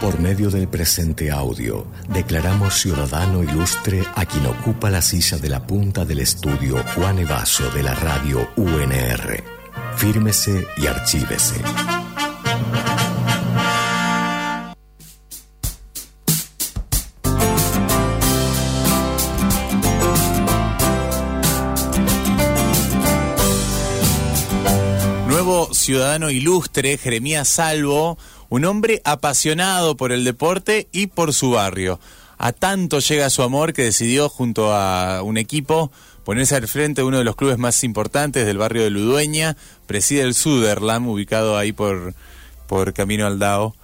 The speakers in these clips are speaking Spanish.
Por medio del presente audio, declaramos ciudadano ilustre a quien ocupa la silla de la punta del estudio Juan Evaso de la radio UNR. Fírmese y archívese. Nuevo ciudadano ilustre, Jeremías Salvo, un hombre apasionado por el deporte y por su barrio. A tanto llega su amor que decidió junto a un equipo ponerse al frente de uno de los clubes más importantes del barrio de Ludueña, preside el Suderland, ubicado ahí por, por Camino al Dao.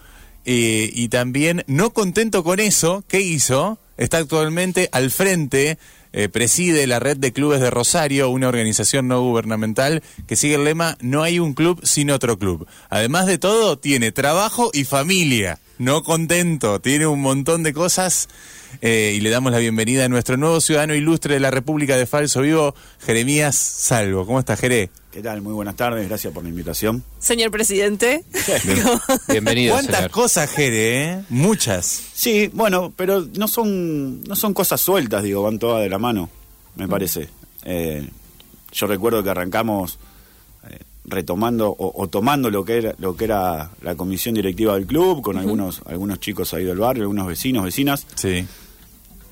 Eh, y también, no contento con eso, ¿qué hizo? Está actualmente al frente eh, preside la red de clubes de Rosario, una organización no gubernamental que sigue el lema No hay un club sin otro club. Además de todo, tiene trabajo y familia. No contento, tiene un montón de cosas eh, y le damos la bienvenida a nuestro nuevo ciudadano ilustre de la República de Falso Vivo, Jeremías Salvo. ¿Cómo está, Jere? ¿Qué tal? Muy buenas tardes, gracias por la invitación. Señor presidente. Bienvenido. ¿Cuántas cosas, Jere? Eh? Muchas. Sí, bueno, pero no son, no son cosas sueltas, digo, van todas de la mano, me parece. Eh, yo recuerdo que arrancamos eh, retomando o, tomando lo que era lo que era la comisión directiva del club con algunos algunos chicos ahí del barrio, algunos vecinos, vecinas. Sí.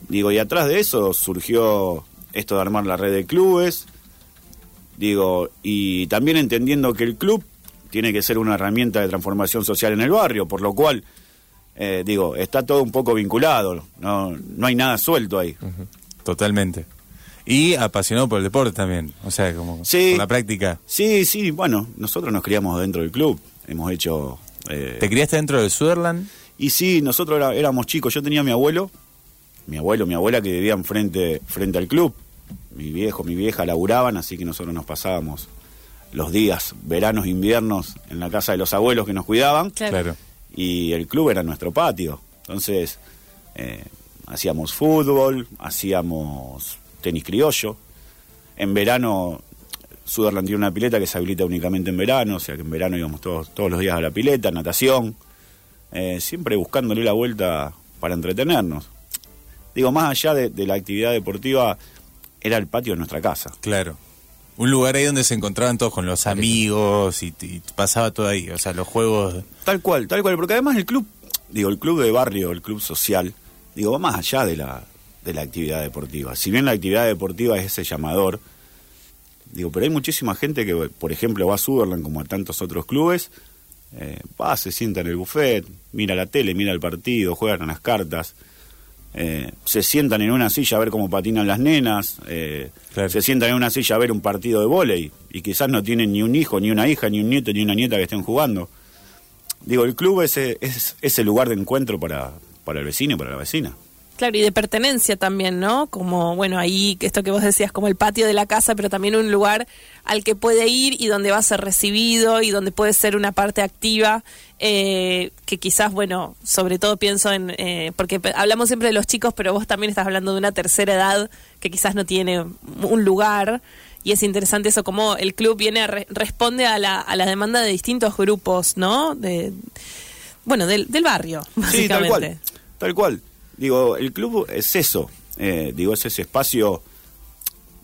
Digo, y atrás de eso surgió esto de armar la red de clubes, Digo, y también entendiendo que el club tiene que ser una herramienta de transformación social en el barrio, por lo cual, eh, digo, está todo un poco vinculado, no, no hay nada suelto ahí. Totalmente. Y apasionado por el deporte también, o sea, como por la práctica. Sí, sí, bueno, nosotros nos criamos dentro del club, hemos hecho... Eh, ¿Te criaste dentro del Sutherland? Y sí, nosotros éramos chicos, yo tenía a mi abuelo, mi abuelo, mi abuela que vivían frente, frente al club, mi viejo, mi vieja laburaban, así que nosotros nos pasábamos los días, veranos, inviernos, en la casa de los abuelos que nos cuidaban. Claro. Y el club era nuestro patio. Entonces, eh, hacíamos fútbol, hacíamos tenis criollo. En verano, Suderland tiene una pileta que se habilita únicamente en verano, o sea que en verano íbamos todos, todos los días a la pileta, natación. Eh, siempre buscándole la vuelta para entretenernos. Digo, más allá de la actividad deportiva, era el patio de nuestra casa. Claro. Un lugar ahí donde se encontraban todos con los amigos y, pasaba todo ahí, o sea, los juegos. Tal cual, tal cual, porque además el club, digo, el club de barrio, el club social, digo, va más allá de la, de la actividad deportiva. Si bien la actividad deportiva es ese llamador, digo, pero hay muchísima gente que, por ejemplo, va a Sutherland como a tantos otros clubes, eh, va, se sienta en el buffet, mira la tele, mira el partido, juegan a las cartas. Eh, se sientan en una silla a ver cómo patinan las nenas, eh, se sientan en una silla a ver un partido de vóley y quizás no tienen ni un hijo, ni una hija, ni un nieto, ni una nieta que estén jugando. Digo, el club es, es, es el lugar de encuentro para, para el vecino y para la vecina. Claro, y de pertenencia también, ¿no? Como, bueno, ahí, esto que vos decías, como el patio de la casa, pero también un lugar al que puede ir y donde va a ser recibido y donde puede ser una parte activa, eh, que quizás, bueno, sobre todo pienso en, eh, porque hablamos siempre de los chicos, pero vos también estás hablando de una tercera edad que quizás no tiene un lugar. Y es interesante eso, como el club viene a responde a la, a la demanda de distintos grupos, ¿no? De, bueno, del, del barrio, básicamente. Sí, tal cual. Tal cual. Digo, el club es eso, eh, digo, es ese espacio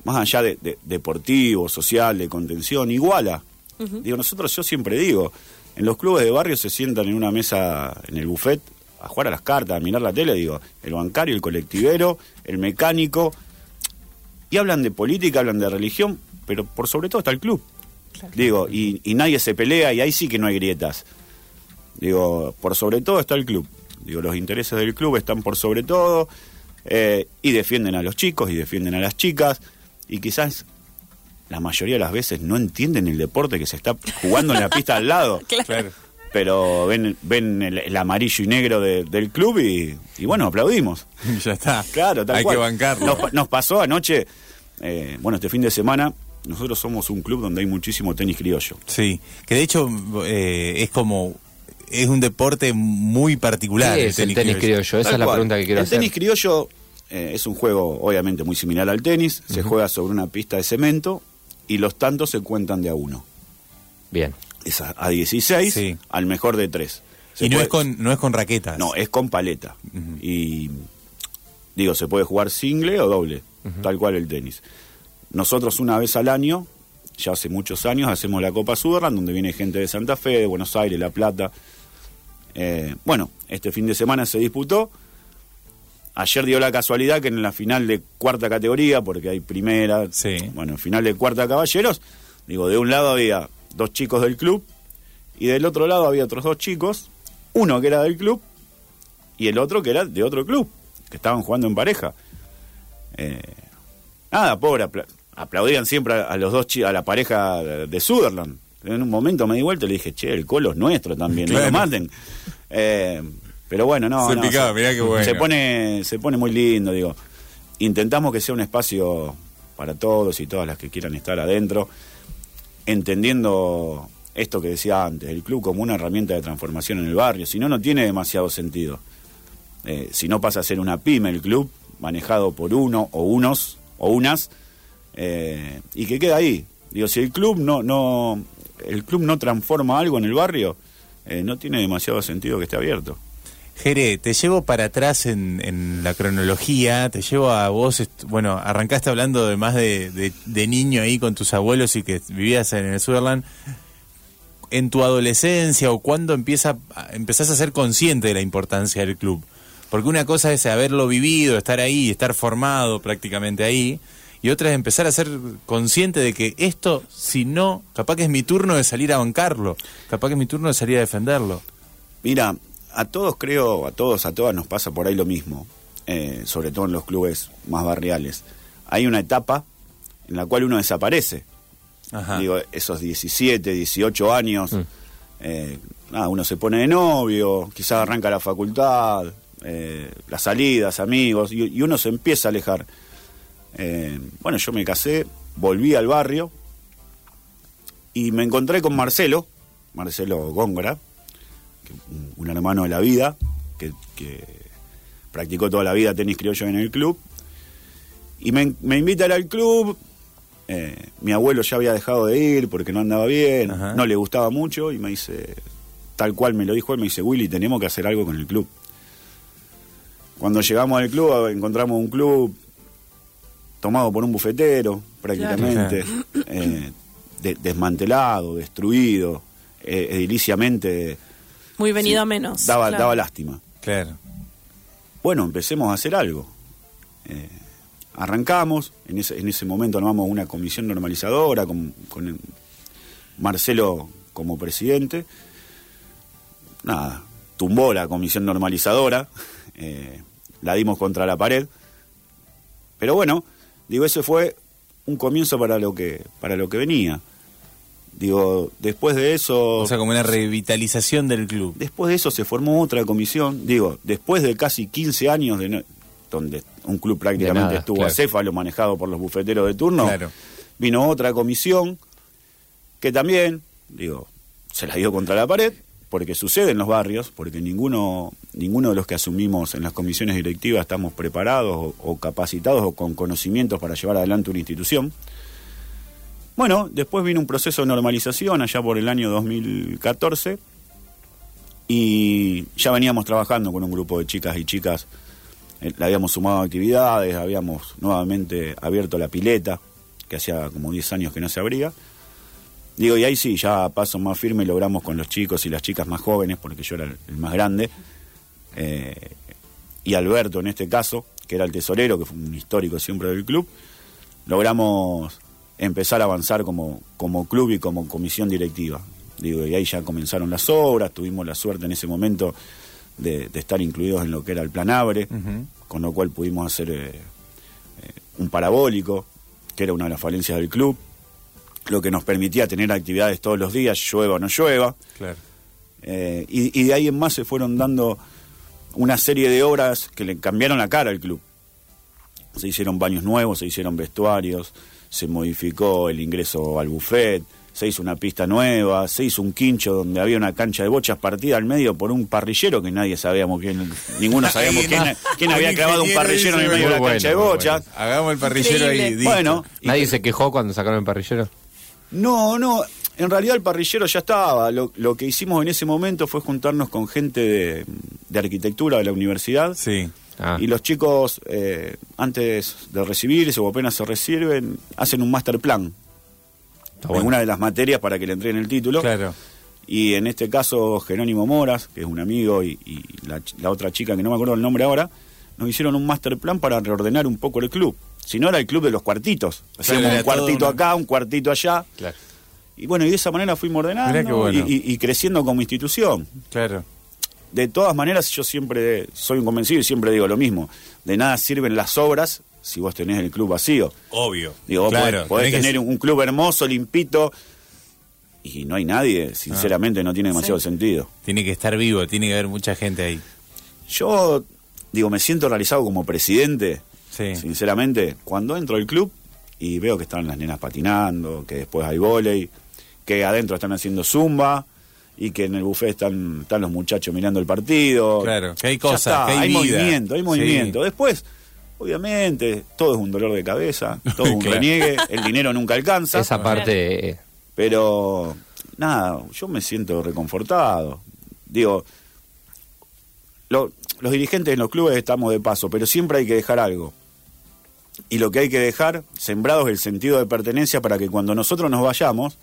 más allá de, deportivo, social, de contención, iguala. Digo, nosotros, yo siempre digo, en los clubes de barrio se sientan en una mesa, en el buffet, a jugar a las cartas, a mirar la tele, digo, el bancario, el colectivero, el mecánico, y hablan de política, hablan de religión, pero por sobre todo está el club. Digo, y, y nadie se pelea y ahí sí que no hay grietas. Digo, por sobre todo está el club. Digo, los intereses del club están por sobre todo eh, y defienden a los chicos y defienden a las chicas y quizás la mayoría de las veces no entienden el deporte que se está jugando en la pista al lado. claro. Pero ven, ven el, amarillo y negro del club y, bueno, aplaudimos. Ya está. Claro, tal Hay que bancarlo. Nos, pasó anoche, eh, bueno, este fin de semana, nosotros somos un club donde hay muchísimo tenis criollo. Sí, que de hecho eh, es como es un deporte muy particular. es el tenis, criollo? Esa es la pregunta que quiero hacer. El tenis criollo eh, es un juego obviamente muy similar al tenis. Se juega sobre una pista de cemento y los tantos se cuentan de a uno. Bien. Es a, 16 al mejor de tres. y no, es con, no es con raquetas. No, es con paleta. Y digo, se puede jugar single o doble, tal cual el tenis. Nosotros una vez al año, ya hace muchos años, hacemos la Copa Suderland, donde viene gente de Santa Fe, de Buenos Aires, La Plata. Eh, bueno, este fin de semana se disputó. Ayer dio la casualidad que en la final de cuarta categoría, porque hay primera, sí. bueno, final de cuarta caballeros, digo, de un lado había dos chicos del club y del otro lado había otros dos chicos, uno que era del club y el otro que era de otro club, que estaban jugando en pareja. Eh, nada, pobre, aplaudían siempre a, los dos a la pareja de Sutherland. En un momento me di vuelta y le dije, che, el colo es nuestro también, no lo maten. Eh, pero bueno, no. Se, pone, se pone muy lindo, digo. Intentamos que sea un espacio para todos y todas las que quieran estar adentro, entendiendo esto que decía antes, el club como una herramienta de transformación en el barrio. Si no, no tiene demasiado sentido. Eh, si no pasa a ser una pyme el club, manejado por uno o unos o unas, eh, y que queda ahí. Digo, si el club no, no, el club no transforma algo en el barrio, eh, no tiene demasiado sentido que esté abierto. Jere, te llevo para atrás en, la cronología, te llevo a vos, bueno, arrancaste hablando de más de, niño ahí con tus abuelos y que vivías en el Sutherland. En tu adolescencia o cuando empieza, empezás a ser consciente de la importancia del club. Porque una cosa es haberlo vivido, estar ahí, estar formado prácticamente ahí, y otra es empezar a ser consciente de que esto, si no, capaz que es mi turno de salir a bancarlo, capaz que es mi turno de salir a defenderlo. Mira, a todos creo, a todos, a todas nos pasa por ahí lo mismo, eh, sobre todo en los clubes más barriales. Hay una etapa en la cual uno desaparece. Digo, esos 17, 18 años, mm. eh, nada, uno se pone de novio, quizás arranca la facultad, eh, las salidas, amigos, y, uno se empieza a alejar. Bueno, yo me casé, volví al barrio y me encontré con Marcelo, Marcelo Góngora, un, hermano de la vida, que, practicó toda la vida tenis criollo en el club. Y me, invita a ir al club. Eh, mi abuelo ya había dejado de ir porque no andaba bien, no le gustaba mucho y me dice, tal cual me lo dijo él, me dice, Willy, tenemos que hacer algo con el club. Cuando llegamos al club encontramos un club tomado por un bufetero, prácticamente, eh, desmantelado, destruido, eh, ediliciamente muy venido a menos. Daba, daba lástima. Claro. Bueno, empecemos a hacer algo. Eh, arrancamos, en ese, en ese momento armamos una comisión normalizadora con, Marcelo como presidente. Nada, tumbó la comisión normalizadora, eh, la dimos contra la pared. Pero bueno, digo, ese fue un comienzo para lo que, para lo que venía. Digo, después de eso... O sea, como una revitalización del club. Después de eso se formó otra comisión. Digo, después de casi 15 años de donde un club prácticamente estuvo acéfalo, manejado por los bufeteros de turno, vino otra comisión que también, digo, se la dio contra la pared, porque sucede en los barrios, porque ninguno, ninguno de los que asumimos en las comisiones directivas estamos preparados o capacitados o con conocimientos para llevar adelante una institución. Bueno, después vino un proceso de normalización allá por el año 2014 y ya veníamos trabajando con un grupo de chicas y chicas, eh, le habíamos sumado actividades, habíamos nuevamente abierto la pileta, que hacía como 10 años que no se abría. Digo, y ahí sí, ya paso más firme logramos con los chicos y las chicas más jóvenes, porque yo era el, más grande, eh, y Alberto en este caso, que era el tesorero, que fue un histórico siempre del club, logramos empezar a avanzar como, como club y como comisión directiva. Digo, y ahí ya comenzaron las obras, tuvimos la suerte en ese momento de, estar incluidos en lo que era el plan Abre, con lo cual pudimos hacer eh, eh, un parabólico, que era una de las falencias del club, lo que nos permitía tener actividades todos los días, llueva o no llueva. Eh, y, y, de ahí en más se fueron dando una serie de obras que le cambiaron la cara al club. Se hicieron baños nuevos, se hicieron vestuarios, se modificó el ingreso al buffet, se hizo una pista nueva, se hizo un quincho donde había una cancha de bochas partida al medio por un parrillero que nadie sabíamos quién, ninguno sabíamos quién, había clavado un parrillero en el medio de la cancha de bochas. Hagamos el parrillero ahí. Bueno, ¿Nadie se quejó cuando sacaron el parrillero? No, no. En realidad el parrillero ya estaba. Lo, lo que hicimos en ese momento fue juntarnos con gente de, de arquitectura de la universidad. Sí. Ah. Y los chicos, eh, antes de recibirse o apenas se reciben, hacen un master plan. Está en bueno. una de las materias para que le entreguen el título. Claro. Y en este caso, Jerónimo Moras, que es un amigo, y, y la, la otra chica, que no me acuerdo el nombre ahora, nos hicieron un master plan para reordenar un poco el club. Si no, era el club de los cuartitos. Hacíamos era un todo cuartito una- acá, un cuartito allá. Claro. Y bueno, y de esa manera fuimos ordenando bueno. y, y- y creciendo como institución. Claro. De todas maneras, yo siempre soy un convencido y siempre digo lo mismo. De nada sirven las obras si vos tenés el club vacío. Obvio. Digo, vos claro. podés, podés tenés que tener un club hermoso, limpito, y no hay nadie, sinceramente no tiene demasiado sentido. Tiene que estar vivo, tiene que haber mucha gente ahí. Yo, digo, me siento realizado como presidente, Sí. sinceramente, cuando entro al club y veo que están las nenas patinando, que después hay vóley, que adentro están haciendo zumba y que en el buffet están, están los muchachos mirando el partido. Claro, que hay cosas, está, que hay hay vida. movimiento, hay Sí. movimiento. Después, obviamente, todo es un dolor de cabeza, todo es un Claro. reniegue, el dinero nunca alcanza. Esa parte. Pero nada, yo me siento reconfortado. Digo, lo- los dirigentes en los clubes estamos de paso, pero siempre hay que dejar algo. Y lo que hay que dejar, sembrado es el sentido de pertenencia para que cuando nosotros nos vayamos,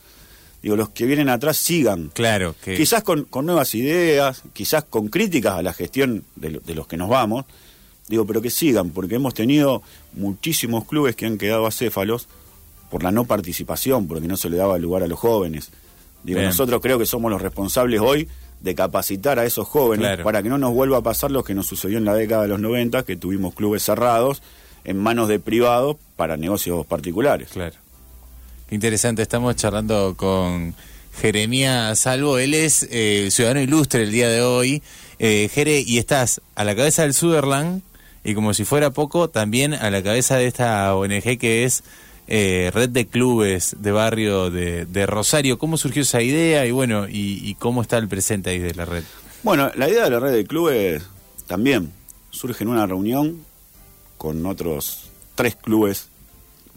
digo, los que vienen atrás sigan. Claro, que Quizás con, con nuevas ideas, quizás con críticas a la gestión de, lo- de los que nos vamos, digo, pero que sigan, porque hemos tenido muchísimos clubes que han quedado acéfalos por la no participación, porque no se le daba lugar a los jóvenes. Digo, Bien. nosotros creo que somos los responsables hoy de capacitar a esos jóvenes Claro. para que no nos vuelva a pasar lo que nos sucedió en la década de los 90, que tuvimos clubes cerrados en manos de privados para negocios particulares. Claro. Qué interesante, estamos charlando con Jeremías Salvo, él es eh, ciudadano ilustre el día de hoy. Eh, Jere, y estás a la cabeza del Sutherland y como si fuera poco, también a la cabeza de esta ONG que es eh, Red de Clubes de Barrio de, de Rosario. ¿Cómo surgió esa idea y bueno, y, y cómo está el presente ahí de la red? Bueno, la idea de la red de clubes también surge en una reunión con otros tres clubes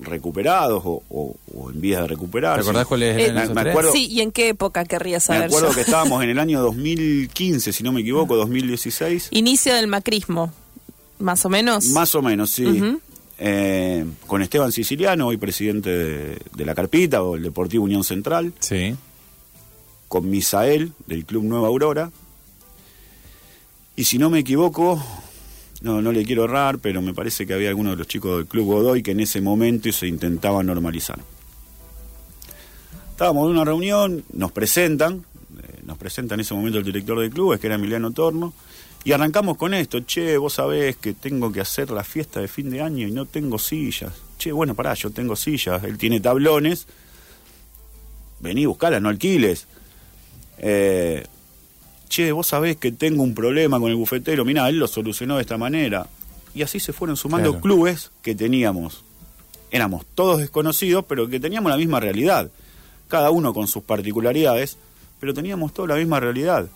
recuperados o, o- o en vías de recuperar. ¿Te acordás cuáles eran me- me acuerdo- Sí, ¿y en qué época querría Me saber? acuerdo yo? que estábamos en el año 2015, si no me equivoco, 2016. Inicio del macrismo, más o menos. Más o menos, sí. Eh, con Esteban Siciliano, hoy presidente de, de la Carpita o el Deportivo Unión Central. Sí. Con Misael, del Club Nueva Aurora. Y si no me equivoco, no, no le quiero errar, pero me parece que había algunos de los chicos del Club Godoy que en ese momento se intentaba normalizar. Estábamos en una reunión, nos presentan, eh, nos presenta en ese momento el director de clubes, que era Emiliano Torno, y arrancamos con esto, che, vos sabés que tengo que hacer la fiesta de fin de año y no tengo sillas. Che, bueno, pará, yo tengo sillas, él tiene tablones, vení, buscalas, no alquiles. Eh, che, vos sabés que tengo un problema con el bufetero, mirá, él lo solucionó de esta manera. Y así se fueron sumando Claro. clubes que teníamos. Éramos todos desconocidos, pero que teníamos la misma realidad. Cada uno con sus particularidades, pero teníamos toda la misma realidad.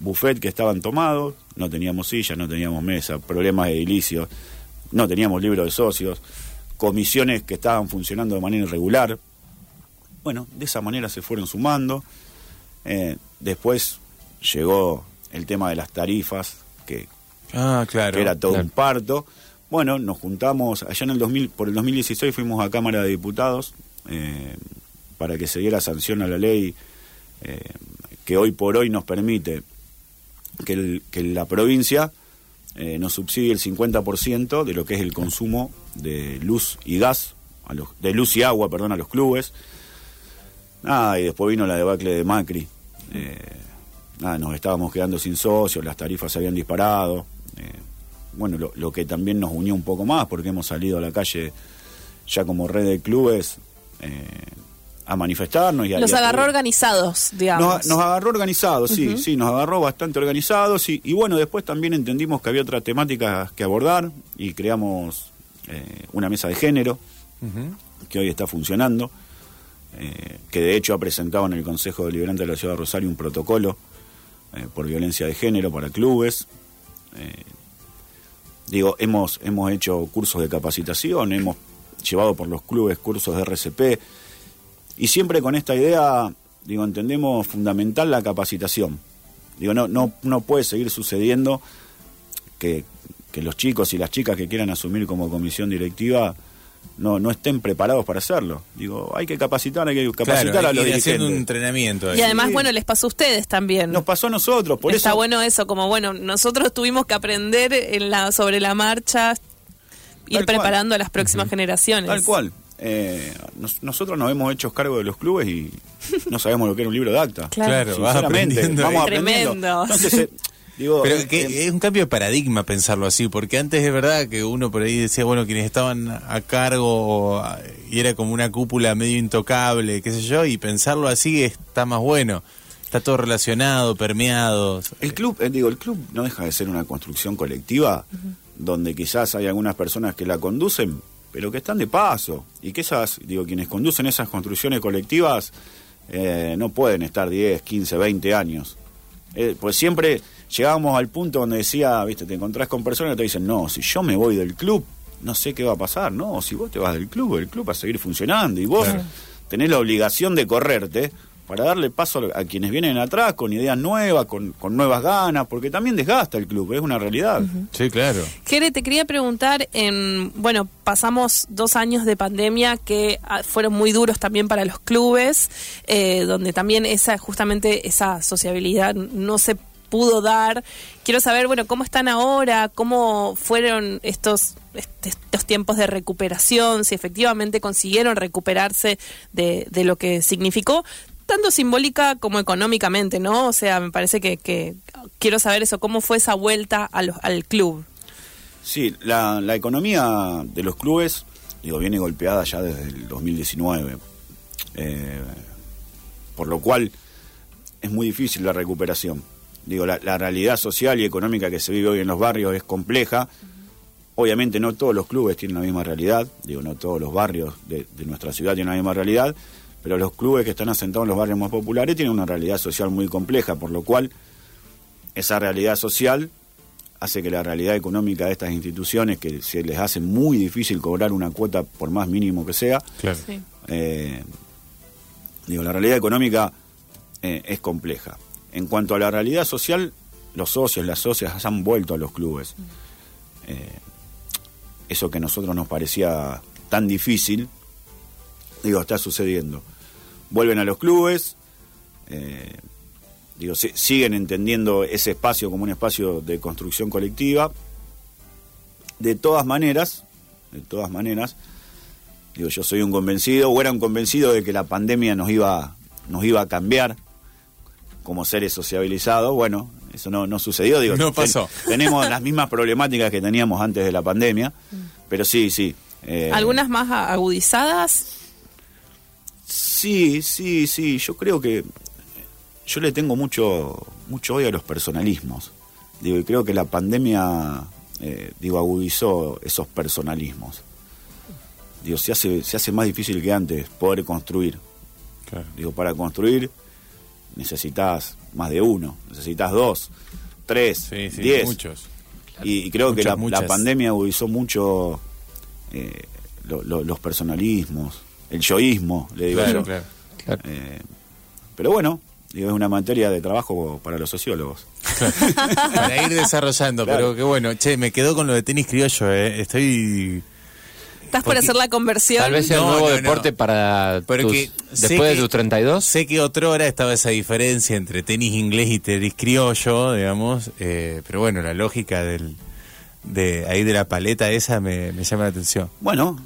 Buffet que estaban tomados, no teníamos sillas, no teníamos mesa, problemas edilicios, no teníamos libro de socios, comisiones que estaban funcionando de manera irregular. Bueno, de esa manera se fueron sumando. Eh, después llegó el tema de las tarifas, que, Ah, claro. que era todo claro. un parto. Bueno, nos juntamos allá en el 2000, por el 2016 fuimos a Cámara de Diputados eh, para que se diera sanción a la ley eh, que hoy por hoy nos permite que, el- que la provincia eh, nos subsidie el 50% de lo que es el consumo de luz y gas, a los, de luz y agua, perdón, a los clubes. Nada, y después vino la debacle de Macri. Eh, nada, nos estábamos quedando sin socios, las tarifas se habían disparado. eh, bueno, lo, lo que también nos unió un poco más, porque hemos salido a la calle ya como red de clubes eh, a manifestarnos. Y a, Los y a agarró organizados, digamos. nos, nos agarró organizados, sí, sí, nos agarró bastante organizados y, y bueno, después también entendimos que había otras temáticas que abordar y creamos eh, una mesa de género que hoy está funcionando, eh, que de hecho ha presentado en el Consejo Deliberante de la Ciudad de Rosario un protocolo eh, por violencia de género para clubes. Eh, digo, hemos, hemos hecho cursos de capacitación, hemos llevado por los clubes cursos de RCP Y siempre con esta idea, digo, entendemos fundamental la capacitación. Digo, no, no, no puede seguir sucediendo que, que los chicos y las chicas que quieran asumir como comisión directiva no, no estén preparados para hacerlo. Digo, hay que capacitar, hay que capacitar a los dirigentes. un entrenamiento. Y además, bueno, les pasó a ustedes también. Nos pasó a nosotros, por Está eso... bueno eso, como bueno, nosotros tuvimos que aprender en la, sobre la marcha, ir Tal preparando cual. a las próximas generaciones. Tal cual. Eh, nos- nosotros nos hemos hecho cargo de los clubes y no sabemos lo que era un libro de acta. Claro. Sinceramente, aprendiendo. vamos Tremendo. aprendiendo. Entonces, eh, digo, Pero eh, que eh, es un cambio de paradigma pensarlo así, porque antes es verdad que uno por ahí decía, bueno, quienes estaban a cargo y era como una cúpula medio intocable, qué sé yo, y pensarlo así está más bueno. Está todo relacionado, permeado. El club, eh, digo, el club no deja de ser una construcción colectiva donde quizás hay algunas personas que la conducen, pero que están de paso y que esas, digo, quienes conducen esas construcciones colectivas eh, no pueden estar 10, 15, 20 años. Eh, pues siempre llegábamos al punto donde decía, viste, te encontrás con personas que te dicen, no, si yo me voy del club, no sé qué va a pasar, no, si vos te vas del club, el club va a seguir funcionando y vos Claro. tenés la obligación de correrte para darle paso a quienes vienen atrás con ideas nuevas, con, con nuevas ganas, porque también desgasta el club, es una realidad. Sí, claro. Jere, te quería preguntar, en, bueno, pasamos dos años de pandemia que ah, fueron muy duros también para los clubes, eh, donde también esa, justamente esa sociabilidad no se pudo dar. Quiero saber, bueno, cómo están ahora, cómo fueron estos, este- estos tiempos de recuperación, si efectivamente consiguieron recuperarse de, de lo que significó, tanto simbólica como económicamente, ¿no? O sea, me parece que, que quiero saber eso, cómo fue esa vuelta al club. Sí, la, economía de los clubes, digo, viene golpeada ya desde el 2019. Eh, por lo cual es muy difícil la recuperación. Digo, la, realidad social y económica que se vive hoy en los barrios es compleja. Obviamente no todos los clubes tienen la misma realidad, digo, no todos los barrios de nuestra ciudad tienen la misma realidad, pero los clubes que están asentados en los barrios más populares tienen una realidad social muy compleja, por lo cual esa realidad social hace que la realidad económica de estas instituciones, que se les hace muy difícil cobrar una cuota por más mínimo que sea, Claro. Sí. eh, digo, la realidad económica eh, es compleja. En cuanto a la realidad social, los socios, las socias han vuelto a los clubes. Eh, eso que a nosotros nos parecía tan difícil, digo, está sucediendo. Vuelven a los clubes, eh, digo, si- siguen entendiendo ese espacio como un espacio de construcción colectiva. De todas maneras, de todas maneras, digo, yo soy un convencido, o era un convencido de que la pandemia nos iba, nos iba a cambiar como seres sociabilizados. Bueno, eso no, no sucedió, digo, No pasó. tenemos las mismas problemáticas que teníamos antes de la pandemia, pero sí, sí. eh, Algunas más agudizadas. Sí, sí, sí. Yo creo que yo le tengo mucho, mucho odio a los personalismos. Digo, y creo que la pandemia, eh, digo, agudizó esos personalismos. Digo, se hace, se hace más difícil que antes poder construir. Claro. Digo, para construir necesitas más de uno, necesitas dos, tres, Sí, sí, diez. muchos. Y, y creo que la, pandemia agudizó mucho eh, lo- lo- los personalismos, el yoísmo, le digo Claro, yo. claro. Claro. Eh, pero bueno, digo, es una materia de trabajo para los sociólogos. Para ir desarrollando, Claro. pero que bueno, che, me quedo con lo de tenis criollo, eh. Estoy ¿Estás por hacer la conversión? Tal vez sea No, un nuevo no, deporte no. para tus- que después de tus 32. Sé que otra hora estaba esa diferencia entre tenis inglés y tenis criollo, digamos, eh, pero bueno, la lógica del de ahí de la paleta esa me, me llama la atención. Bueno,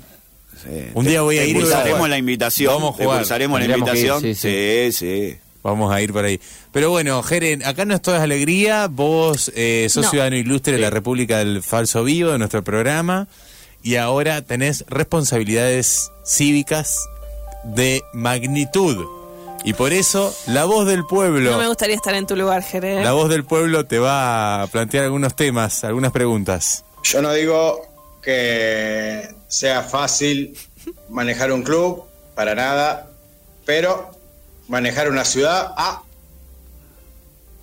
eh, Un día voy a ir y a la invitación. Vamos a jugar. impulsaremos la ir, invitación. sí, sí, sí. Vamos a ir por ahí. Pero bueno, Jeren, acá no es toda alegría. Vos eh, sos No. ciudadano ilustre de la República del Falso Vivo, de nuestro programa, y ahora tenés responsabilidades cívicas de magnitud. Y por eso, la voz del pueblo, No me gustaría estar en tu lugar, Jere. la voz del pueblo te va a plantear algunos temas, algunas preguntas. Yo no digo que sea fácil manejar un club, para nada, pero manejar una ciudad, ah,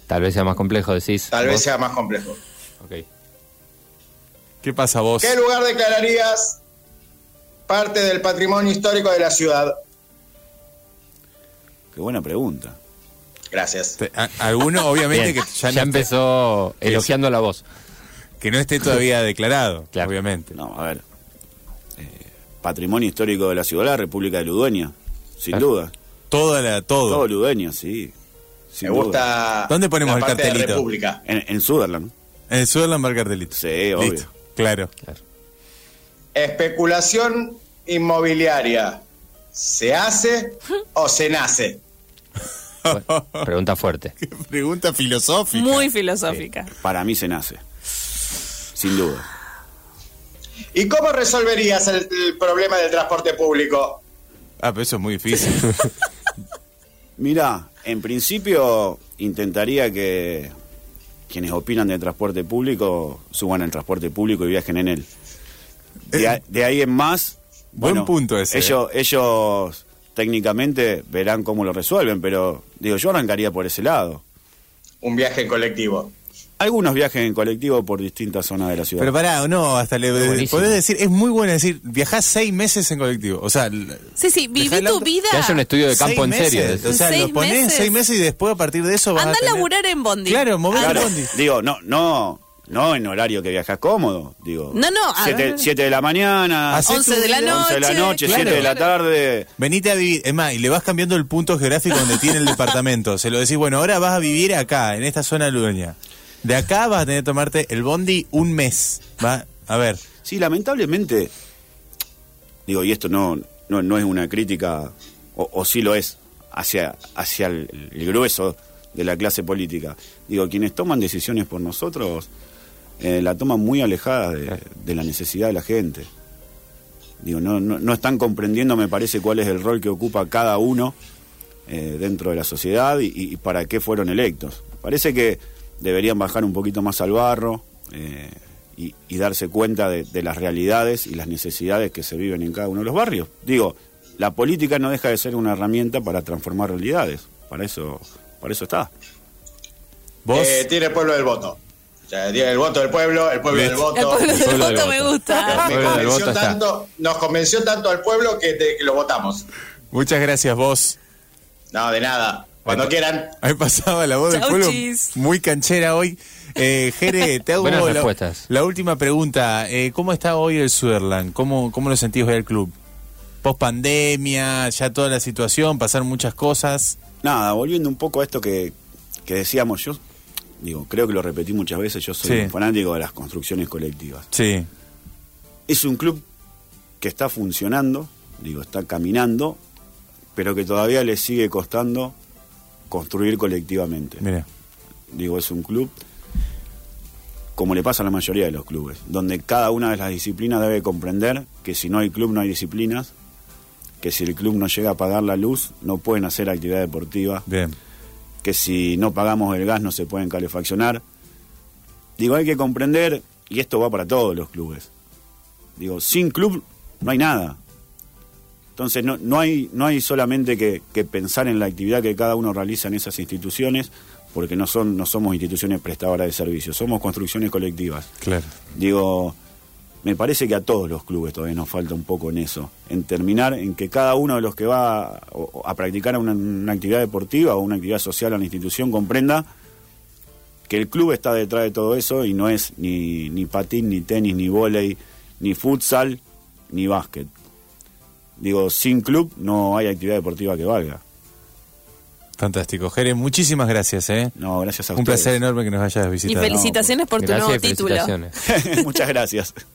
Tal vez sea más complejo, decís. tal vez vos. sea más complejo. Ok. ¿Qué pasa vos? ¿Qué lugar declararías parte del patrimonio histórico de la ciudad? Qué buena pregunta. Gracias. Alguno, obviamente, Bien, que ya, ya, no esté- empezó elogiando la voz. que no esté todavía declarado, Claro. obviamente. No, a ver. Patrimonio histórico de la ciudad, la República de Ludueña. Sin Claro. duda. Toda la, todo. Todo Ludueña, sí. Sin Me duda. gusta. ¿Dónde ponemos la el de cartelito? República. En, en Sutherland. En Sutherland va el cartelito. Sí, obvio. Listo, claro. Especulación inmobiliaria. ¿Se hace o se nace? Bueno, pregunta fuerte. Qué pregunta filosófica. Muy filosófica. Para mí se nace. Sin duda. ¿Y cómo resolverías el, el problema del transporte público? Ah, pero eso es muy difícil. Mirá, en principio intentaría que quienes opinan de transporte público suban al transporte público y viajen en él. De, a- de ahí en más... Buen punto ese, Ellos, ellos técnicamente verán cómo lo resuelven, pero digo, yo arrancaría por ese lado. Un viaje en colectivo. Algunos viajes en colectivo por distintas zonas de la ciudad. Pero pará, no, hasta le podés decir, es muy bueno decir, viajás seis meses en colectivo. O sea, Sí, sí, viví tu vida. Que haya un estudio de campo en serio. O sea, lo ponés meses. seis meses y después a partir de eso vas Anda a a tener... laburar en Bondi. Claro, movés Claro, bondi. digo, no, no, no en horario que viajas cómodo, digo. No, no, a siete, ver. siete de la mañana, Hacé 11 de la noche. 11 de la noche, Claro. 7 de la tarde. Venite a vivir, es más, y le vas cambiando el punto geográfico donde tiene el departamento. Se lo decís, bueno, ahora vas a vivir acá, en esta zona ludeña. De acá vas a tener que tomarte el bondi un mes. Va, a ver. Sí, lamentablemente, digo, y esto no, no, no es una crítica, o, sí lo es, hacia, hacia el, grueso de la clase política. Digo, quienes toman decisiones por nosotros eh, la toman muy alejada de, la necesidad de la gente. Digo, no, no, no están comprendiendo, me parece, cuál es el rol que ocupa cada uno eh, dentro de la sociedad y para qué fueron electos. Parece que deberían bajar un poquito más al barro eh, y, y darse cuenta de, de las realidades y las necesidades que se viven en cada uno de los barrios. Digo, la política no deja de ser una herramienta para transformar realidades. Para eso, para eso está. Vos, Eh, tiene el pueblo del voto. O sea, tiene el voto del pueblo, el pueblo del voto. El pueblo del pueblo del voto me voto. gusta. Me convenció tanto, nos convenció tanto al pueblo que, te- que lo votamos. muchas gracias vos. No, de nada. Cuando Ahí- quieran. Ahí pasaba la voz del pueblo muy canchera hoy. Eh, Jere, te hago Buenas la, respuestas. la última pregunta. Eh, ¿Cómo está hoy el Sutherland? ¿Cómo, ¿Cómo lo sentís hoy el club? Post pandemia, ya toda la situación, pasaron muchas cosas. Nada, volviendo un poco a esto que, que decíamos, yo digo, creo que lo repetí muchas veces, yo soy Sí. un fanático de las construcciones colectivas. Sí, Es un club que está funcionando, digo, está caminando, pero que todavía le sigue costando construir colectivamente. mira. Digo, es un club, como le pasa a la mayoría de los clubes, donde cada una de las disciplinas debe comprender que si no hay club no hay disciplinas, que si el club no llega a pagar la luz no pueden hacer actividad deportiva, Bien. que si no pagamos el gas no se pueden calefaccionar. Digo, hay que comprender, y esto va para todos los clubes. Digo, sin club no hay nada. Entonces no, no, hay, no hay solamente que, que pensar en la actividad que cada uno realiza en esas instituciones, porque no, son, no somos instituciones prestadoras de servicios, somos construcciones colectivas. Claro. Digo, me parece que a todos los clubes todavía nos falta un poco en eso, en terminar, en que cada uno de los que va a, a practicar una, una actividad deportiva o una actividad social a la institución comprenda que el club está detrás de todo eso y no es ni, ni patín, ni tenis, ni vóley, ni futsal, ni básquet. Digo, sin club no hay actividad deportiva que valga. Fantástico. Jere, muchísimas gracias. ¿eh? No, gracias a Un ustedes. placer enorme que nos hayas Y visitado. felicitaciones por tu Gracias nuevo y título. felicitaciones. Muchas gracias.